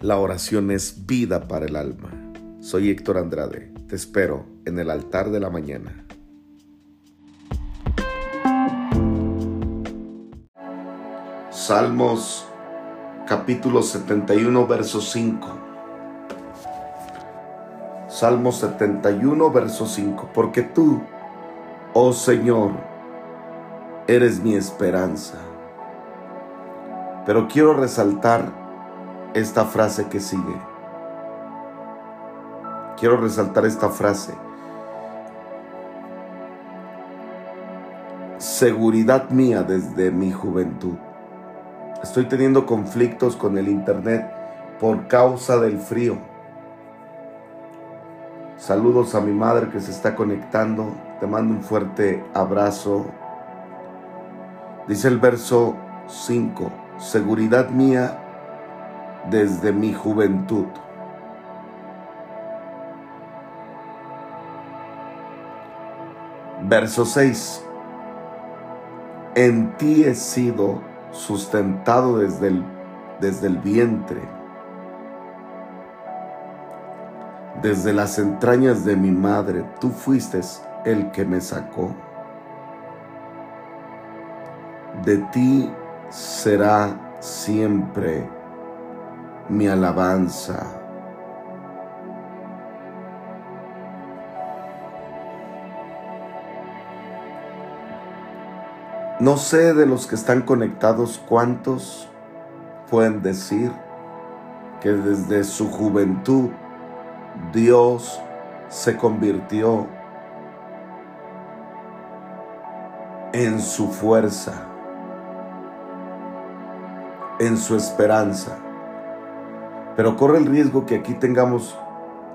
La oración es vida para el alma. Soy Héctor Andrade. Te espero en el altar de la mañana. Salmos capítulo 71, verso 5. Salmos 71, verso 5. Porque tú, oh Señor, eres mi esperanza. Pero quiero resaltar esta frase que sigue. Quiero resaltar esta frase. Seguridad mía desde mi juventud. Estoy teniendo conflictos con el Internet por causa del frío. Saludos a mi madre que se está conectando. Te mando un fuerte abrazo. Dice el verso 5. Seguridad mía desde mi juventud. Verso 6. En ti he sido sustentado desde el, desde el vientre, desde las entrañas de mi madre, tú fuiste el que me sacó. De ti será siempre mi alabanza. No sé de los que están conectados cuántos pueden decir que desde su juventud Dios se convirtió en su fuerza, en su esperanza. Pero corre el riesgo que aquí tengamos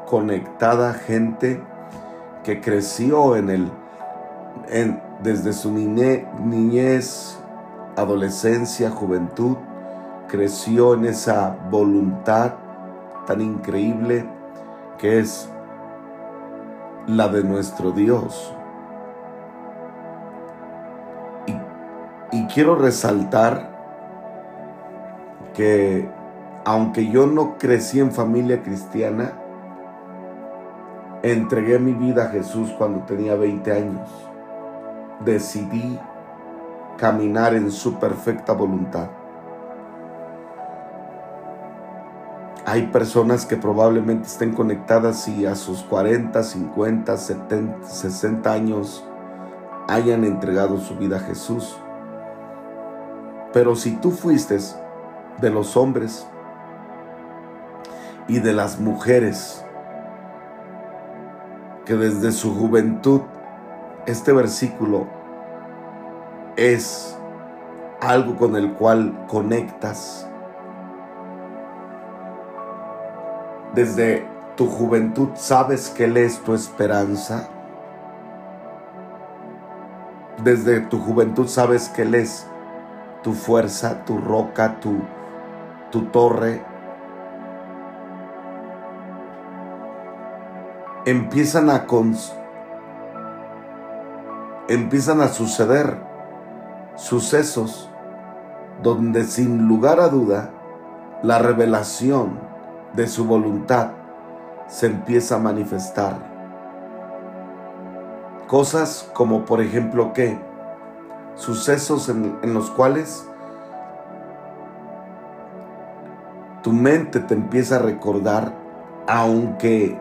conectada gente que creció en el, desde su niñez, adolescencia, juventud, creció en esa voluntad tan increíble que es la de nuestro Dios. Y quiero resaltar que aunque yo no crecí en familia cristiana, entregué mi vida a Jesús cuando tenía 20 años. Decidí caminar en su perfecta voluntad. Hay personas que probablemente estén conectadas y a sus 40, 50, 70, 60 años hayan entregado su vida a Jesús. Pero si tú fuiste de los hombres y de las mujeres que desde su juventud este versículo es algo con el cual conectas. Desde tu juventud sabes que Él es tu esperanza. Desde tu juventud sabes que Él es tu fuerza, tu roca, tu, tu torre, empiezan a empiezan a suceder sucesos donde sin lugar a duda la revelación de su voluntad se empieza a manifestar. Cosas como por ejemplo que sucesos en, en los cuales tu mente te empieza a recordar aunque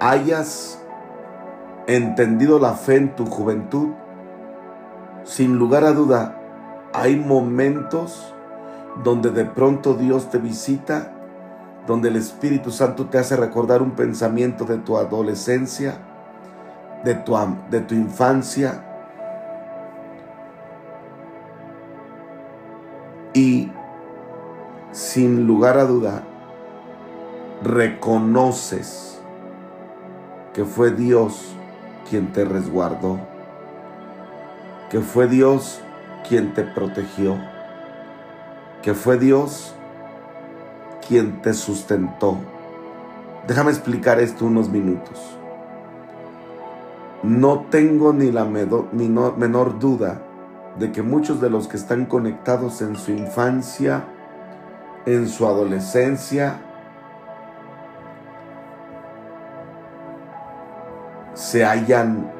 hayas entendido la fe en tu juventud, sin lugar a duda, hay momentos donde de pronto Dios te visita, donde el Espíritu Santo te hace recordar un pensamiento de tu adolescencia, de tu, de tu infancia. Y sin lugar a duda, reconoces que fue Dios quien te resguardó, que fue Dios quien te protegió, que fue Dios quien te sustentó. Déjame explicar esto unos minutos. No tengo ni la menor duda de que muchos de los que están conectados en su infancia en su adolescencia se hayan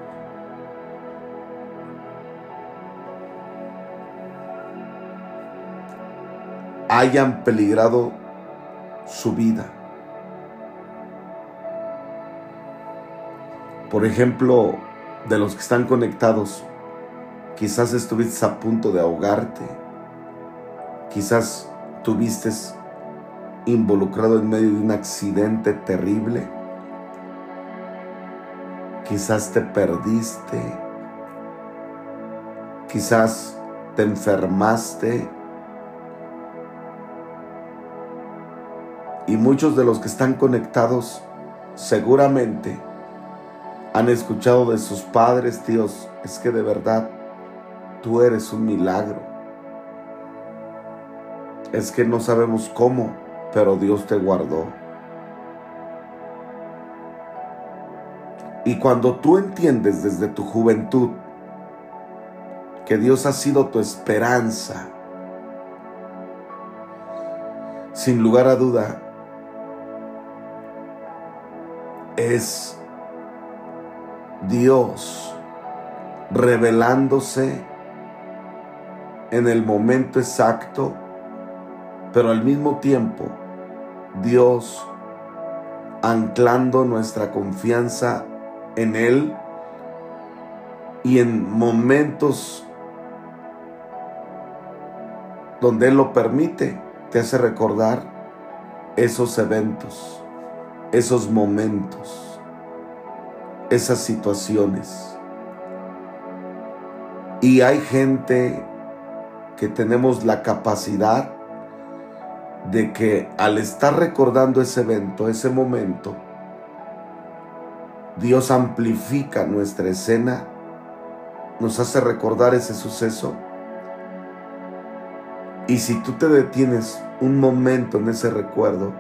hayan peligrado su vida. Por ejemplo, de los que están conectados, quizás estuviste a punto de ahogarte, quizás tuviste involucrado en medio de un accidente terrible, quizás te perdiste, quizás te enfermaste, Y muchos de los que están conectados seguramente han escuchado de sus padres, Dios, es que de verdad tú eres un milagro. Es que no sabemos cómo, pero Dios te guardó. Y cuando tú entiendes desde tu juventud que Dios ha sido tu esperanza, sin lugar a duda, es Dios revelándose en el momento exacto, pero al mismo tiempo Dios anclando nuestra confianza en Él y en momentos donde Él lo permite, te hace recordar esos eventos esos momentos, esas situaciones. Y hay gente que tenemos la capacidad de que al estar recordando ese evento, ese momento, Dios amplifica nuestra escena, nos hace recordar ese suceso. Y si tú te detienes un momento en ese recuerdo,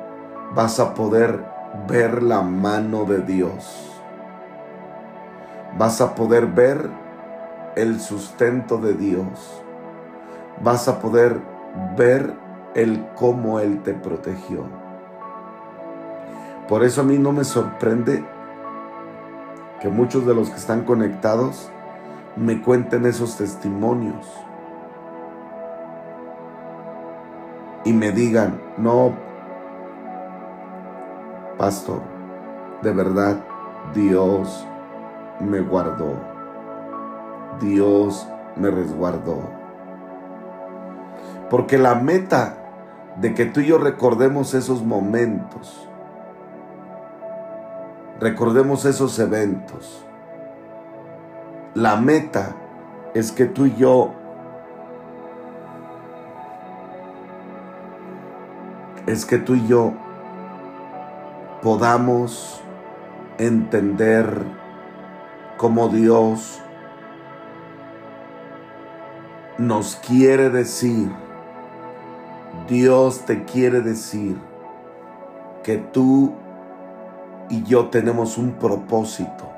vas a poder ver la mano de Dios. Vas a poder ver el sustento de Dios. Vas a poder ver el cómo Él te protegió. Por eso a mí no me sorprende que muchos de los que están conectados me cuenten esos testimonios y me digan, no, Pastor, de verdad Dios me guardó. Dios me resguardó. Porque la meta de que tú y yo recordemos esos momentos, recordemos esos eventos, la meta es que tú y yo es que tú y yo podamos entender cómo Dios nos quiere decir, Dios te quiere decir que tú y yo tenemos un propósito.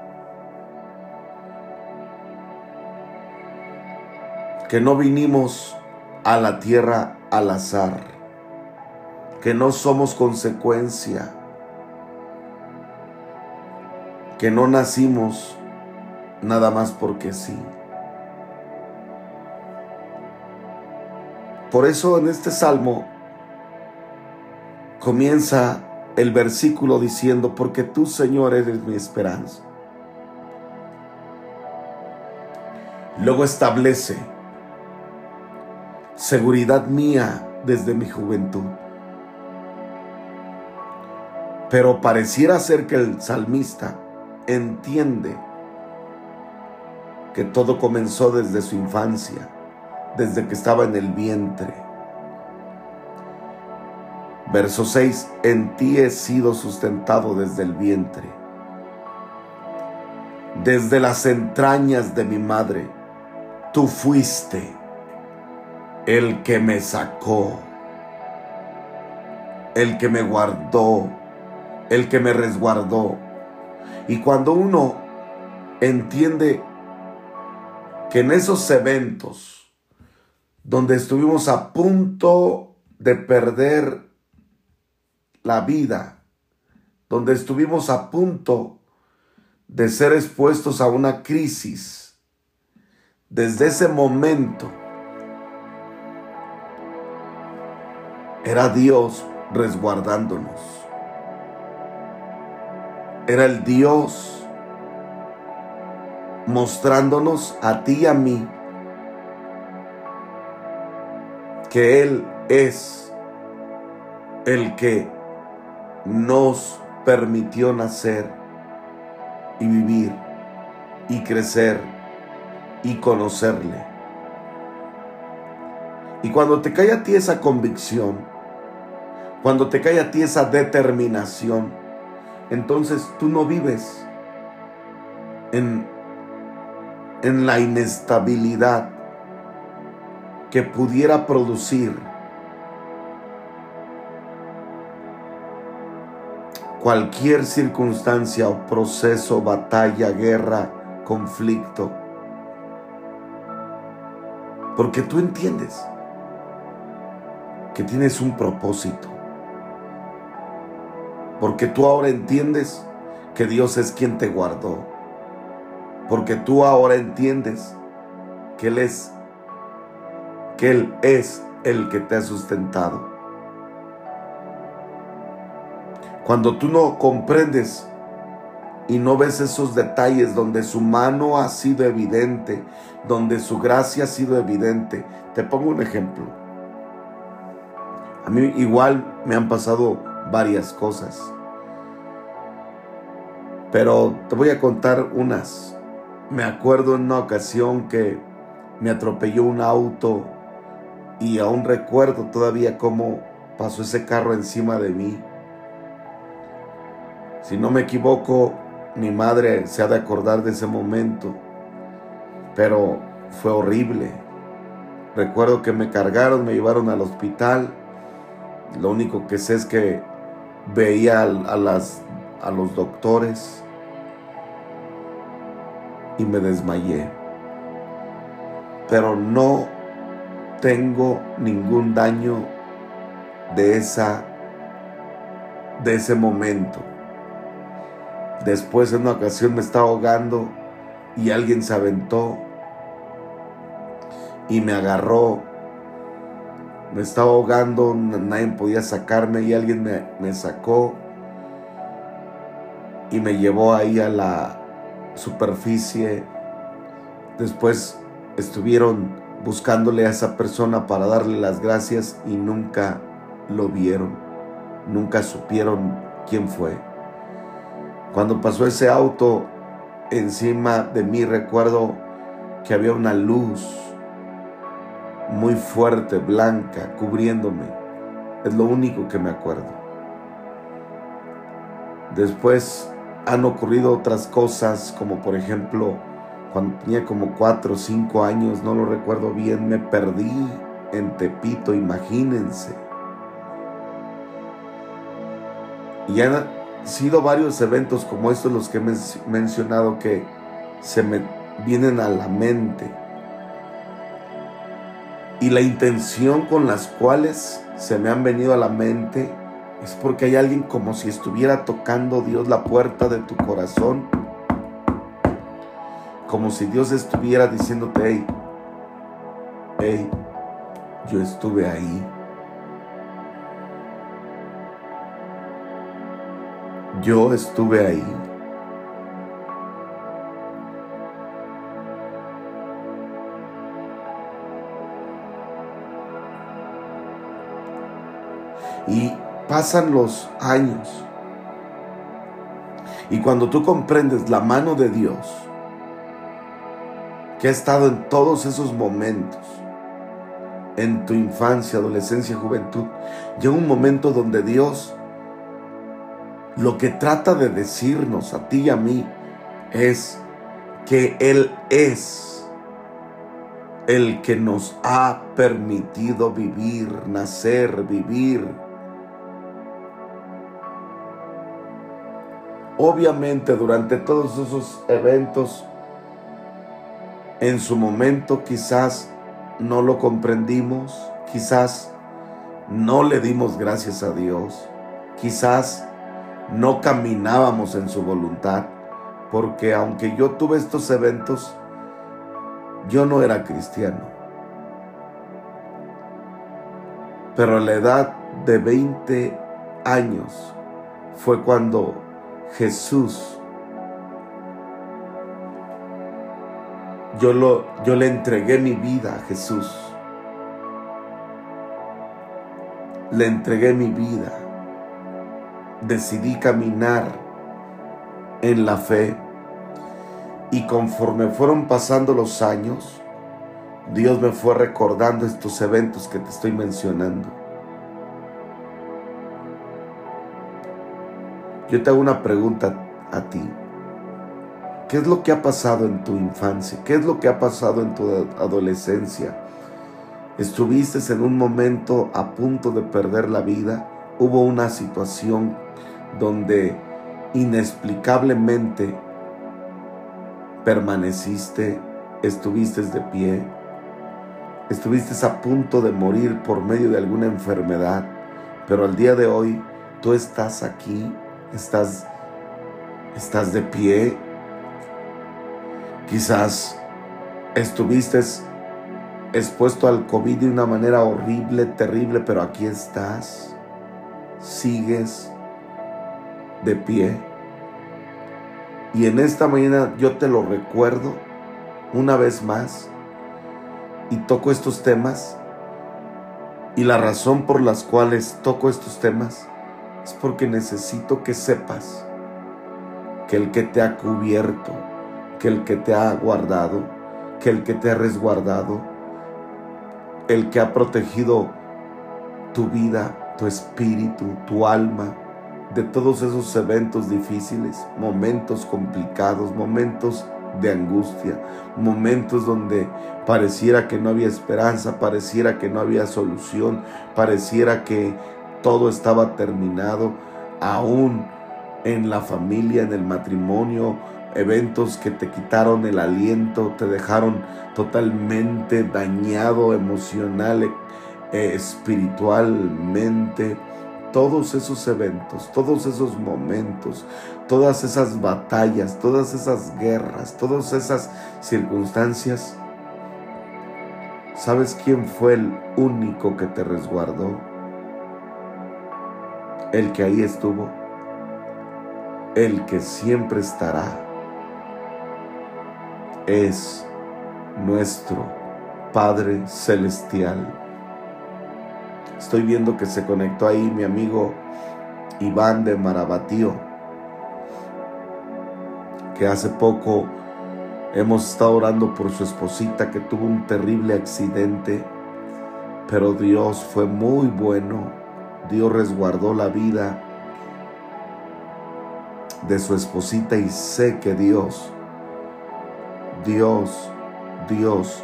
Que no vinimos a la tierra al azar. Que no somos consecuencia que no nacimos nada más porque sí. Por eso en este salmo comienza el versículo diciendo, porque tú Señor eres mi esperanza. Luego establece, seguridad mía desde mi juventud. Pero pareciera ser que el salmista entiende que todo comenzó desde su infancia, desde que estaba en el vientre. Verso 6, en ti he sido sustentado desde el vientre, desde las entrañas de mi madre, tú fuiste el que me sacó, el que me guardó, el que me resguardó. Y cuando uno entiende que en esos eventos donde estuvimos a punto de perder la vida, donde estuvimos a punto de ser expuestos a una crisis, desde ese momento era Dios resguardándonos. Era el Dios mostrándonos a ti y a mí que Él es el que nos permitió nacer y vivir y crecer y conocerle. Y cuando te cae a ti esa convicción, cuando te cae a ti esa determinación, entonces tú no vives en, en la inestabilidad que pudiera producir cualquier circunstancia o proceso, batalla, guerra, conflicto. Porque tú entiendes que tienes un propósito. Porque tú ahora entiendes que Dios es quien te guardó. Porque tú ahora entiendes que Él es, que Él es el que te ha sustentado. Cuando tú no comprendes y no ves esos detalles donde su mano ha sido evidente, donde su gracia ha sido evidente. Te pongo un ejemplo. A mí igual me han pasado varias cosas. Pero te voy a contar unas. Me acuerdo en una ocasión que me atropelló un auto y aún recuerdo todavía cómo pasó ese carro encima de mí. Si no me equivoco, mi madre se ha de acordar de ese momento, pero fue horrible. Recuerdo que me cargaron, me llevaron al hospital. Lo único que sé es que veía a, las, a los doctores y me desmayé. Pero no tengo ningún daño de esa de ese momento. Después en una ocasión me estaba ahogando y alguien se aventó y me agarró. Me estaba ahogando, nadie podía sacarme y alguien me, me sacó y me llevó ahí a la superficie. Después estuvieron buscándole a esa persona para darle las gracias y nunca lo vieron, nunca supieron quién fue. Cuando pasó ese auto encima de mí recuerdo que había una luz muy fuerte, blanca, cubriéndome. Es lo único que me acuerdo. Después han ocurrido otras cosas, como por ejemplo, cuando tenía como cuatro o cinco años, no lo recuerdo bien, me perdí en Tepito, imagínense. Y ya sido varios eventos como estos los que he mencionado que se me vienen a la mente. Y la intención con las cuales se me han venido a la mente es porque hay alguien como si estuviera tocando Dios la puerta de tu corazón. Como si Dios estuviera diciéndote, hey, hey, yo estuve ahí. Yo estuve ahí. Y pasan los años. Y cuando tú comprendes la mano de Dios, que ha estado en todos esos momentos, en tu infancia, adolescencia, juventud, llega un momento donde Dios lo que trata de decirnos a ti y a mí es que Él es el que nos ha permitido vivir, nacer, vivir. Obviamente durante todos esos eventos, en su momento quizás no lo comprendimos, quizás no le dimos gracias a Dios. Quizás no caminábamos en su voluntad, porque aunque yo tuve estos eventos, yo no era cristiano. Pero a la edad de 20 años fue cuando Jesús, yo, lo, yo le entregué mi vida a Jesús. Le entregué mi vida. Decidí caminar en la fe. Y conforme fueron pasando los años, Dios me fue recordando estos eventos que te estoy mencionando. Yo te hago una pregunta a ti. ¿Qué es lo que ha pasado en tu infancia? ¿Qué es lo que ha pasado en tu adolescencia? ¿Estuviste en un momento a punto de perder la vida? ¿Hubo una situación donde inexplicablemente permaneciste, estuviste de pie, estuviste a punto de morir por medio de alguna enfermedad, pero al día de hoy tú estás aquí estás, estás de pie. Quizás estuviste expuesto al COVID de una manera horrible, terrible, pero aquí estás. Sigues de pie. Y en esta mañana yo te lo recuerdo una vez más y toco estos temas. Y la razón por las cuales toco estos temas es porque necesito que sepas que el que te ha cubierto, que el que te ha guardado, que el que te ha resguardado, el que ha protegido tu vida, tu espíritu, tu alma, de todos esos eventos difíciles, momentos complicados, momentos de angustia, momentos donde pareciera que no había esperanza, pareciera que no había solución, pareciera que todo estaba terminado, aún en la familia, en el matrimonio, eventos que te quitaron el aliento, te dejaron totalmente dañado emocional, espiritualmente. Todos esos eventos, todos esos momentos, todas esas batallas, todas esas guerras, todas esas circunstancias, ¿sabes quién fue el único que te resguardó? el que ahí estuvo, el que siempre estará, es nuestro Padre Celestial. Estoy viendo que se conectó ahí mi amigo Iván de Marabatío, que hace poco hemos estado orando por su esposita que tuvo un terrible accidente, pero Dios fue muy bueno. Dios resguardó la vida de su esposita y sé que Dios, Dios, Dios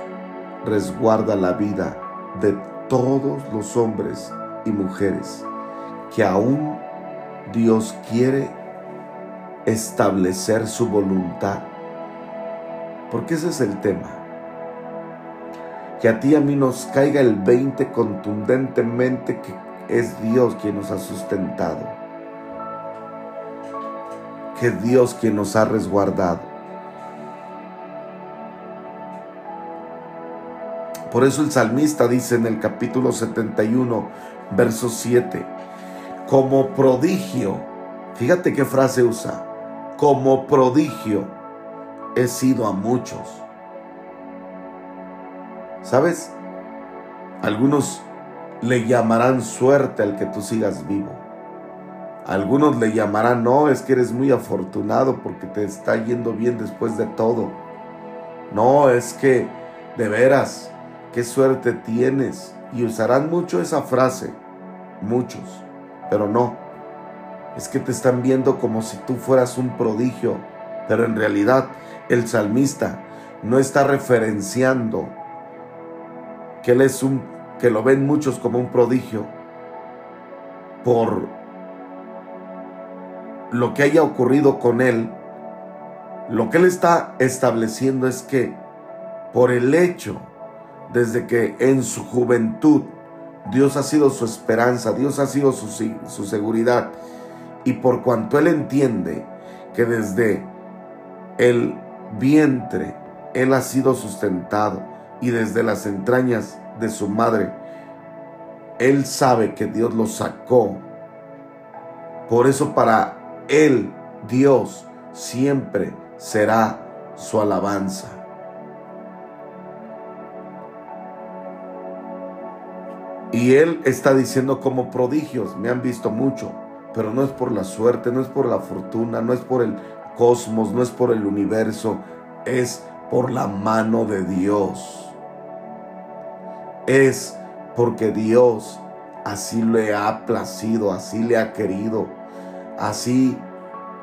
resguarda la vida de todos los hombres y mujeres que aún Dios quiere establecer su voluntad. Porque ese es el tema. Que a ti y a mí nos caiga el 20 contundentemente que es Dios quien nos ha sustentado, que es Dios quien nos ha resguardado. Por eso el salmista dice en el capítulo 71, verso 7, como prodigio, fíjate qué frase usa, como prodigio he sido a muchos. ¿Sabes? Algunos le llamarán suerte al que tú sigas vivo. Algunos le llamarán, no, es que eres muy afortunado porque te está yendo bien después de todo. No, es que de veras, qué suerte tienes. Y usarán mucho esa frase, muchos, pero no. Es que te están viendo como si tú fueras un prodigio, pero en realidad el salmista no está referenciando que él es un que lo ven muchos como un prodigio por lo que haya ocurrido con él, lo que él está estableciendo es que por el hecho, desde que en su juventud Dios ha sido su esperanza, Dios ha sido su, su seguridad. Y por cuanto Él entiende que desde el vientre Él ha sido sustentado y desde las entrañas de su madre, Él sabe que Dios lo sacó. Por eso para Él, Dios, siempre será su alabanza. Y Él está diciendo como prodigios, me han visto mucho, pero no es por la suerte, no es por la fortuna, no es por el cosmos, no es por el universo, es por la mano de Dios. Es porque Dios así le ha placido, así le ha querido, así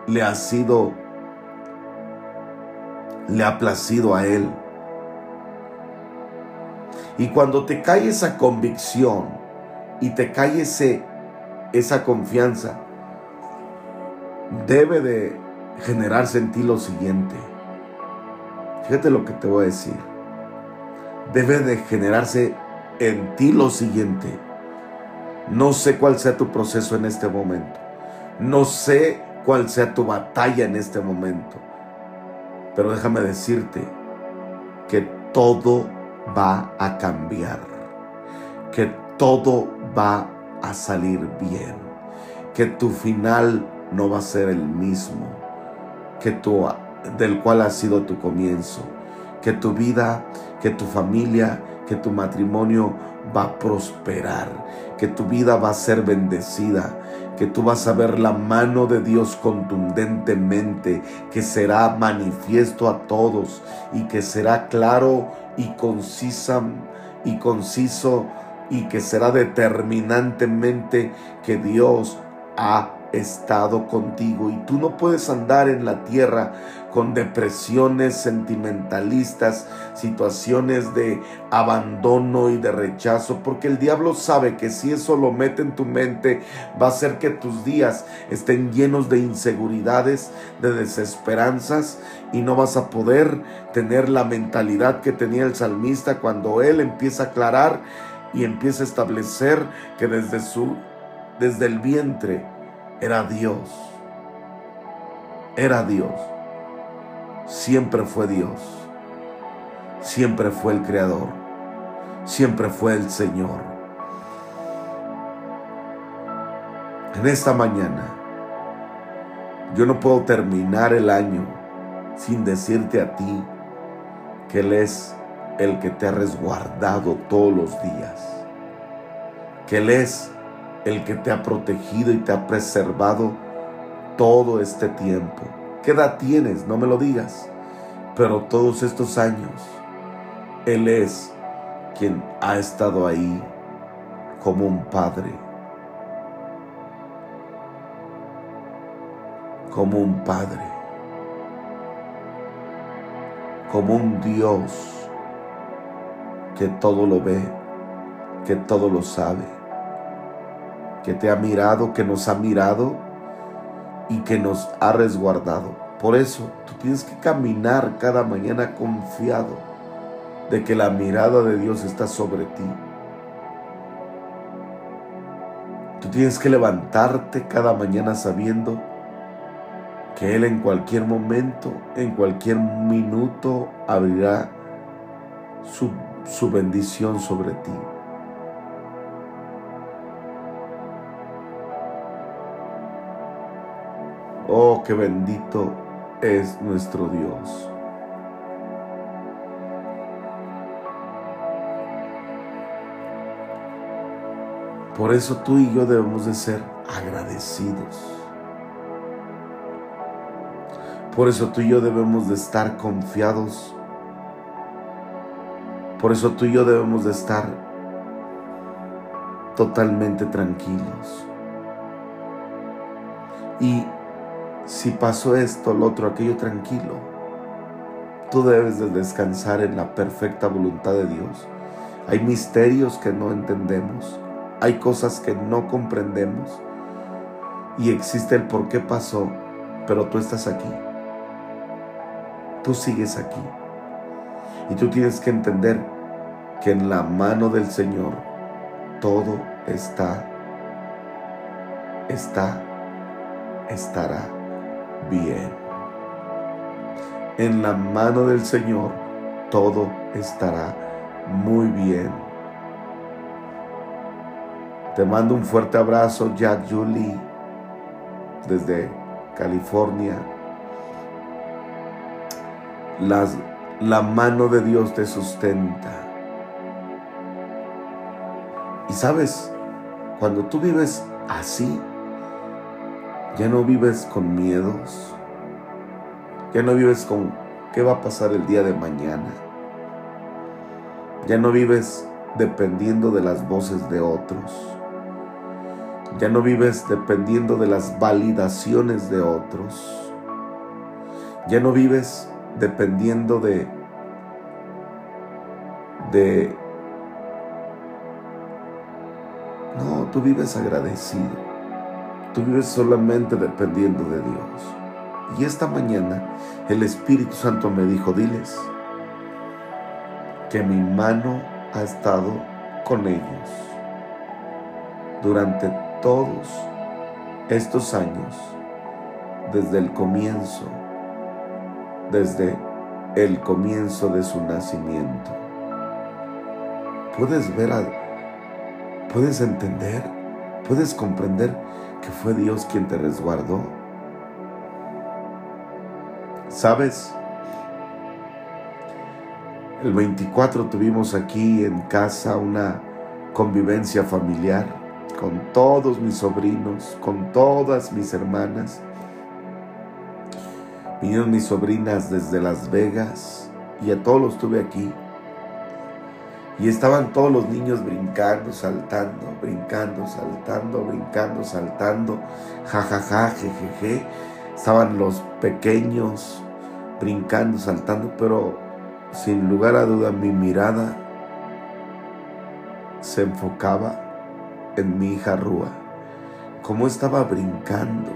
le ha sido, le ha placido a Él. Y cuando te cae esa convicción y te cae esa confianza, debe de generarse en ti lo siguiente. Fíjate lo que te voy a decir. Debe de generarse en ti lo siguiente. No sé cuál sea tu proceso en este momento. No sé cuál sea tu batalla en este momento. Pero déjame decirte que todo va a cambiar. Que todo va a salir bien. Que tu final no va a ser el mismo que tu, del cual ha sido tu comienzo. Que tu vida, que tu familia, que tu matrimonio va a prosperar. Que tu vida va a ser bendecida. Que tú vas a ver la mano de Dios contundentemente. Que será manifiesto a todos. Y que será claro y concisa y conciso. Y que será determinantemente que Dios ha estado contigo y tú no puedes andar en la tierra con depresiones sentimentalistas, situaciones de abandono y de rechazo, porque el diablo sabe que si eso lo mete en tu mente, va a hacer que tus días estén llenos de inseguridades, de desesperanzas, y no vas a poder tener la mentalidad que tenía el salmista cuando él empieza a aclarar y empieza a establecer que desde su desde el vientre era Dios. Era Dios. Siempre fue Dios. Siempre fue el Creador. Siempre fue el Señor. En esta mañana, yo no puedo terminar el año sin decirte a ti que Él es el que te ha resguardado todos los días. Que Él es el que te ha protegido y te ha preservado todo este tiempo. ¿Qué edad tienes? No me lo digas. Pero todos estos años, Él es quien ha estado ahí como un padre. Como un padre. Como un Dios que todo lo ve, que todo lo sabe que te ha mirado, que nos ha mirado y que nos ha resguardado. Por eso tú tienes que caminar cada mañana confiado de que la mirada de Dios está sobre ti. Tú tienes que levantarte cada mañana sabiendo que Él en cualquier momento, en cualquier minuto, abrirá su, su bendición sobre ti. Oh, qué bendito es nuestro Dios. Por eso tú y yo debemos de ser agradecidos. Por eso tú y yo debemos de estar confiados. Por eso tú y yo debemos de estar totalmente tranquilos. Y si pasó esto, lo otro, aquello, tranquilo. Tú debes de descansar en la perfecta voluntad de Dios. Hay misterios que no entendemos, hay cosas que no comprendemos y existe el por qué pasó, pero tú estás aquí. Tú sigues aquí. Y tú tienes que entender que en la mano del Señor todo está, está, estará bien. En la mano del Señor todo estará muy bien. Te mando un fuerte abrazo, Jack Julie, desde California. Las, la mano de Dios te sustenta. Y sabes, cuando tú vives así, ya no vives con miedos, ya no vives con qué va a pasar el día de mañana, ya no vives dependiendo de las voces de otros, ya no vives dependiendo de las validaciones de otros, ya no vives dependiendo de de no, tú vives agradecido. Tú vives solamente dependiendo de Dios. Y esta mañana el Espíritu Santo me dijo, diles que mi mano ha estado con ellos durante todos estos años, desde el comienzo, desde el comienzo de su nacimiento. Puedes ver, puedes entender, puedes comprender que fue Dios quien te resguardó. ¿Sabes? El 24 tuvimos aquí en casa una convivencia familiar con todos mis sobrinos, con todas mis hermanas. Vinieron mis sobrinas desde Las Vegas y a todos los tuve aquí. Y estaban todos los niños brincando, saltando, brincando, saltando, brincando, saltando, jajaja, jejeje. Estaban los pequeños brincando, saltando, pero sin lugar a duda mi mirada se enfocaba en mi hija Rúa. Cómo estaba brincando,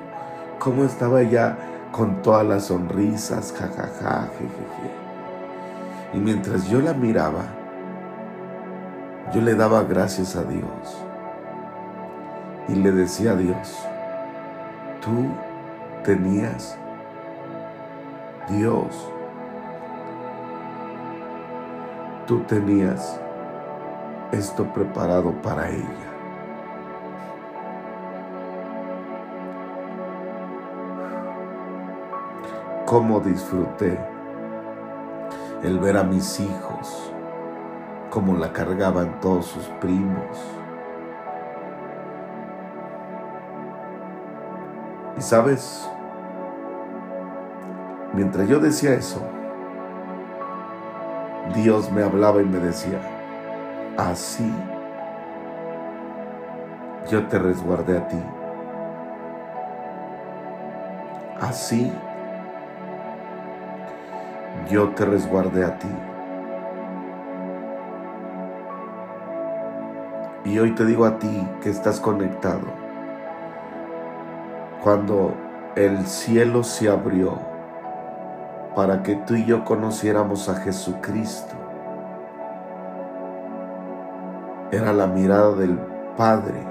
cómo estaba ya con todas las sonrisas, jajaja, jejeje. Y mientras yo la miraba, yo le daba gracias a Dios y le decía a Dios, tú tenías Dios, tú tenías esto preparado para ella. Cómo disfruté el ver a mis hijos como la cargaban todos sus primos. Y sabes, mientras yo decía eso, Dios me hablaba y me decía, así yo te resguardé a ti. Así yo te resguardé a ti. Y hoy te digo a ti que estás conectado. Cuando el cielo se abrió para que tú y yo conociéramos a Jesucristo, era la mirada del Padre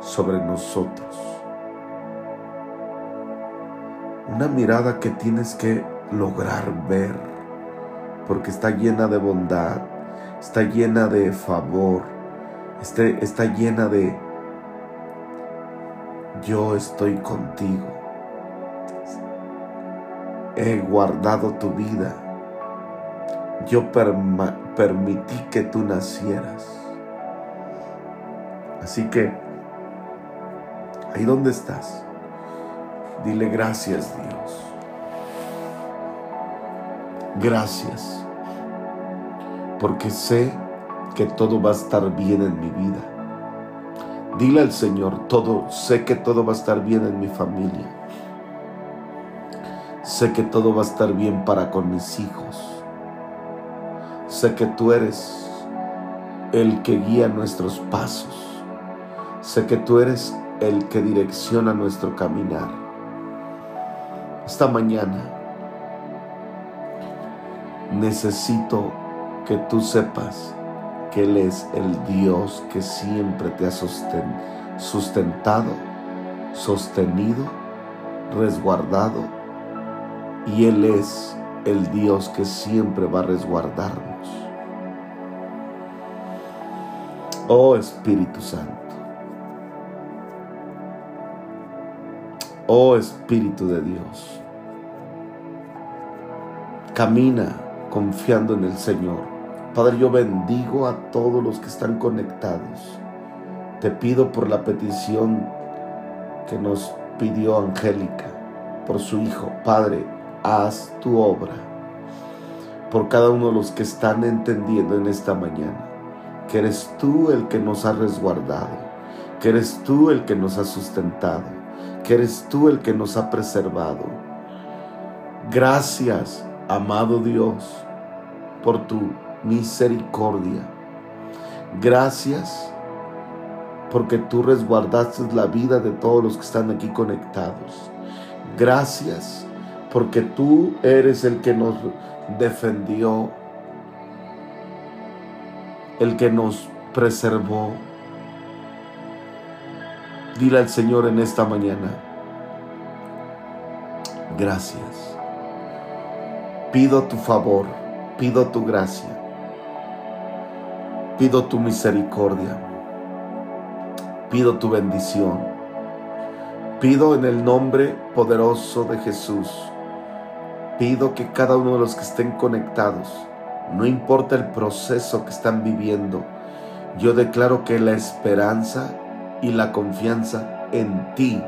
sobre nosotros. Una mirada que tienes que lograr ver, porque está llena de bondad, está llena de favor, este, está llena de yo estoy contigo. He guardado tu vida. Yo permití que tú nacieras. Así que, ahí donde estás, dile gracias Dios. Gracias. Porque sé que todo va a estar bien en mi vida. Dile al Señor, todo, sé que todo va a estar bien en mi familia. Sé que todo va a estar bien para con mis hijos. Sé que tú eres el que guía nuestros pasos. Sé que tú eres el que direcciona nuestro caminar. Esta mañana necesito que tú sepas que Él es el Dios que siempre te ha sustentado, sostenido, resguardado, y Él es el Dios que siempre va a resguardarnos. Oh Espíritu Santo. Oh Espíritu de Dios. Camina confiando en el Señor. Padre, yo bendigo a todos los que están conectados. Te pido por la petición que nos pidió Angélica, por su Hijo. Padre, haz tu obra. Por cada uno de los que están entendiendo en esta mañana que eres tú el que nos ha resguardado, que eres tú el que nos ha sustentado, que eres tú el que nos ha preservado. Gracias, amado Dios, por tu misericordia. Gracias porque tú resguardaste la vida de todos los que están aquí conectados. Gracias porque tú eres el que nos defendió, el que nos preservó. Dile al Señor en esta mañana, gracias. Pido tu favor, pido tu gracia Pido tu misericordia. Pido tu bendición. Pido en el nombre poderoso de Jesús. Pido que cada uno de los que estén conectados, no importa el proceso que están viviendo, yo declaro que la esperanza y la confianza en ti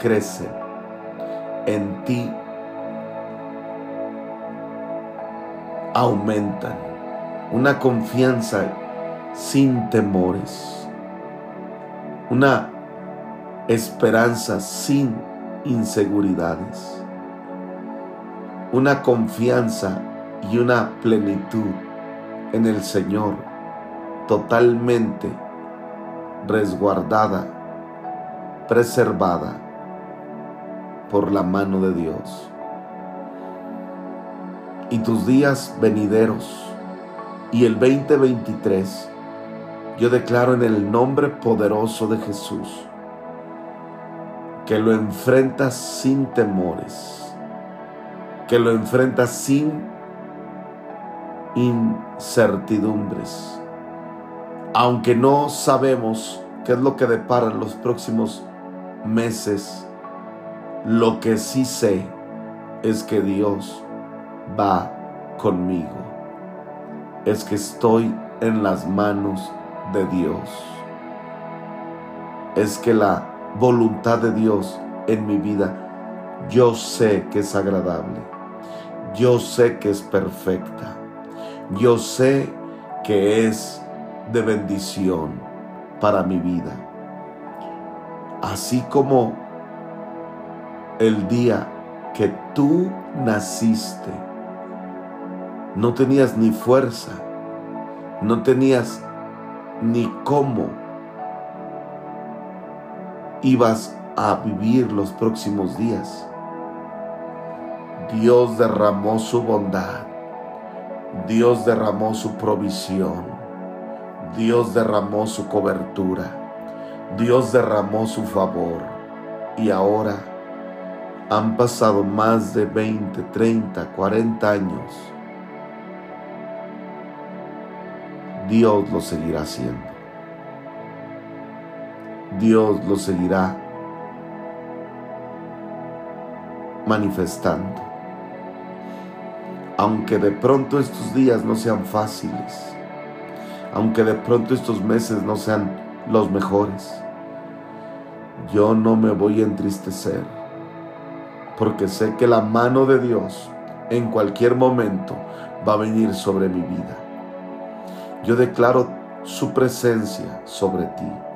crecen. En ti aumentan. Una confianza sin temores, una esperanza sin inseguridades, una confianza y una plenitud en el Señor totalmente resguardada, preservada por la mano de Dios. Y tus días venideros y el 2023 yo declaro en el nombre poderoso de Jesús que lo enfrentas sin temores, que lo enfrentas sin incertidumbres. Aunque no sabemos qué es lo que deparan los próximos meses, lo que sí sé es que Dios va conmigo. Es que estoy en las manos de Dios. Es que la voluntad de Dios en mi vida, yo sé que es agradable. Yo sé que es perfecta. Yo sé que es de bendición para mi vida. Así como el día que tú naciste, no tenías ni fuerza, no tenías ni cómo. Ibas a vivir los próximos días. Dios derramó su bondad, Dios derramó su provisión, Dios derramó su cobertura, Dios derramó su favor. Y ahora han pasado más de 20, 30, 40 años Dios lo seguirá haciendo. Dios lo seguirá manifestando. Aunque de pronto estos días no sean fáciles, aunque de pronto estos meses no sean los mejores, yo no me voy a entristecer, porque sé que la mano de Dios en cualquier momento va a venir sobre mi vida. Yo declaro su presencia sobre ti.